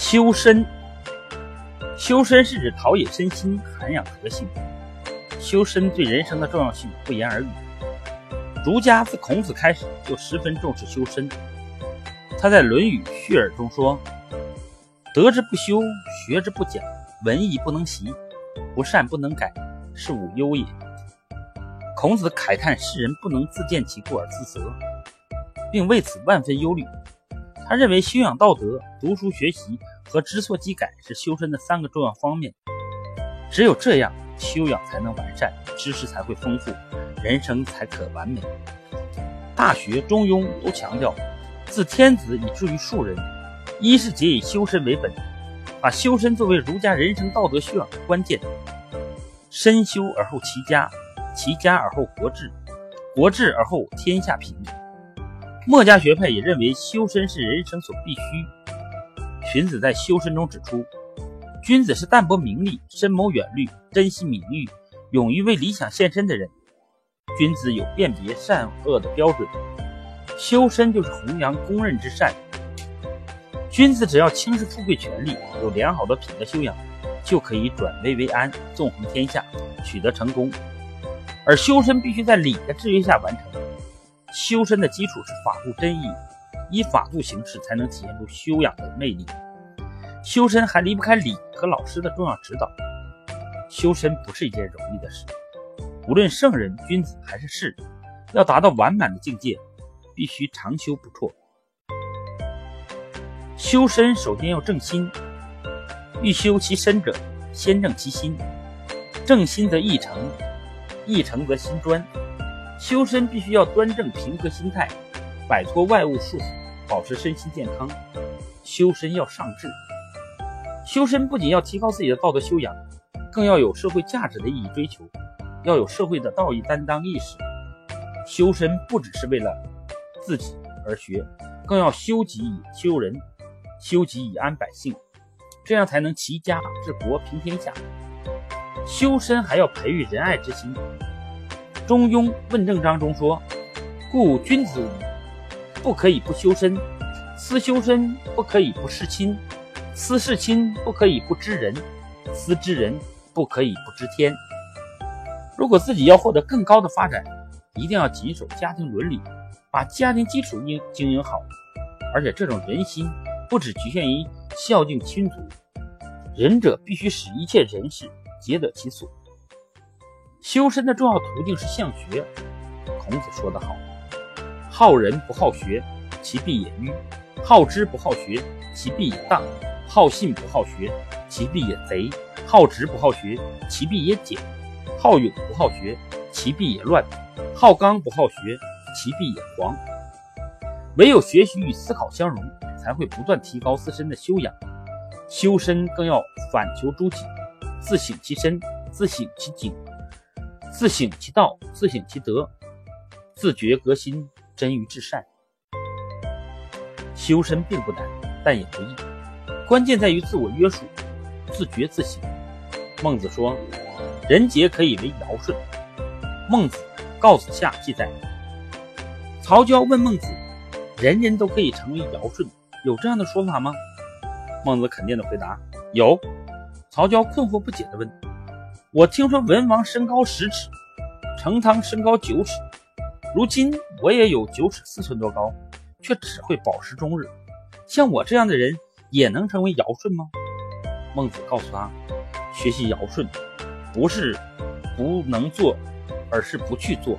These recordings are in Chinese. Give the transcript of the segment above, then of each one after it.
修身，修身是指陶冶身心、涵养德性。修身对人生的重要性不言而喻。儒家自孔子开始就十分重视修身。他在《论语·序耳》中说：“德之不修，学之不讲，文艺不能习，不善不能改，是吾忧也。”孔子慨叹世人不能自见其过而自责，并为此万分忧虑。他认为修养道德、读书学习和知错即改是修身的三个重要方面。只有这样，修养才能完善，知识才会丰富，人生才可完美。《大学》《中庸》都强调，自天子以至于庶人，一是皆以修身为本，把修身作为儒家人生道德修养的关键。身修而后齐家。齐家而后国治，国治而后天下平。墨家学派也认为修身是人生所必须。荀子在修身中指出，君子是淡泊名利、深谋远虑、珍惜名誉、勇于为理想献身的人。君子有辨别善恶的标准，修身就是弘扬公认之善。君子只要轻视富贵权力，有良好的品德修养，就可以转危为安，纵横天下，取得成功。而修身必须在礼的制约下完成。修身的基础是法度真意，以法度行事才能体现出修养的魅力。修身还离不开礼和老师的重要指导。修身不是一件容易的事，无论圣人、君子还是士，要达到完满的境界，必须常修不辍。修身首先要正心，欲修其身者，先正其心，正心则意诚。意诚则心专，修身必须要端正平和心态，摆脱外物束缚，保持身心健康。修身要上智，修身不仅要提高自己的道德修养，更要有社会价值的意义追求，要有社会的道义担当意识。修身不只是为了自己而学，更要修己以修人，修己以安百姓，这样才能齐家治国平天下。修身还要培育仁爱之心。中庸问政章中说：“故君子不可以不修身，思修身不可以不事亲，思事亲不可以不知人，思知人不可以不知天。”如果自己要获得更高的发展，一定要谨守家庭伦理，把家庭基础经经营好。而且这种人心不只局限于孝敬亲族，仁者必须使一切人事。皆得其所。修身的重要途径是向学。孔子说得好：“好人不好学，其必也愚；好知不好学，其必也荡；好信不好学，其必也贼；好直不好学，其必也简；好勇不好学，其必也乱；好刚不好学，其必也狂。”唯有学习与思考相融，才会不断提高自身的修养。修身更要反求诸己。自省其身，自省其境，自省其道，自省其德，自觉革新，臻于至善。修身并不难，但也不易，关键在于自我约束，自觉自省。孟子说：“人杰可以为尧舜。”孟子告子下记载，曹交问孟子：“人人都可以成为尧舜，有这样的说法吗？”孟子肯定的回答：“有。”曹交困惑不解地问：“我听说文王身高十尺，成汤身高九尺，如今我也有九尺四寸多高，却只会饱食终日。像我这样的人，也能成为尧舜吗？”孟子告诉他：“学习尧舜，不是不能做，而是不去做。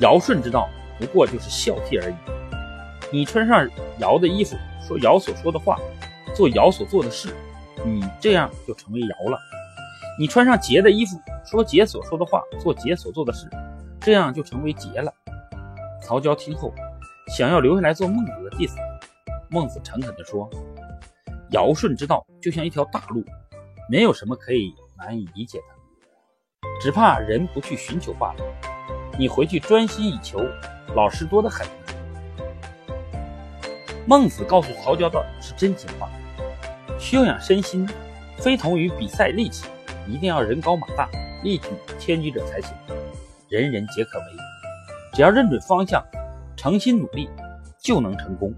尧舜之道，不过就是孝悌而已。你穿上尧的衣服，说尧所说的话，做尧所做的事。”你这样就成为尧了。你穿上桀的衣服，说桀所说的话，做桀所做的事，这样就成为桀了。曹交听后，想要留下来做孟子的弟子。孟子诚恳地说：“尧舜之道就像一条大路，没有什么可以难以理解的，只怕人不去寻求罢了。你回去专心以求，老师多得很。”孟子告诉曹交的是真情话。修养身心，非同于比赛力气，一定要人高马大，力挺千钧者才行。人人皆可为，只要认准方向，诚心努力，就能成功。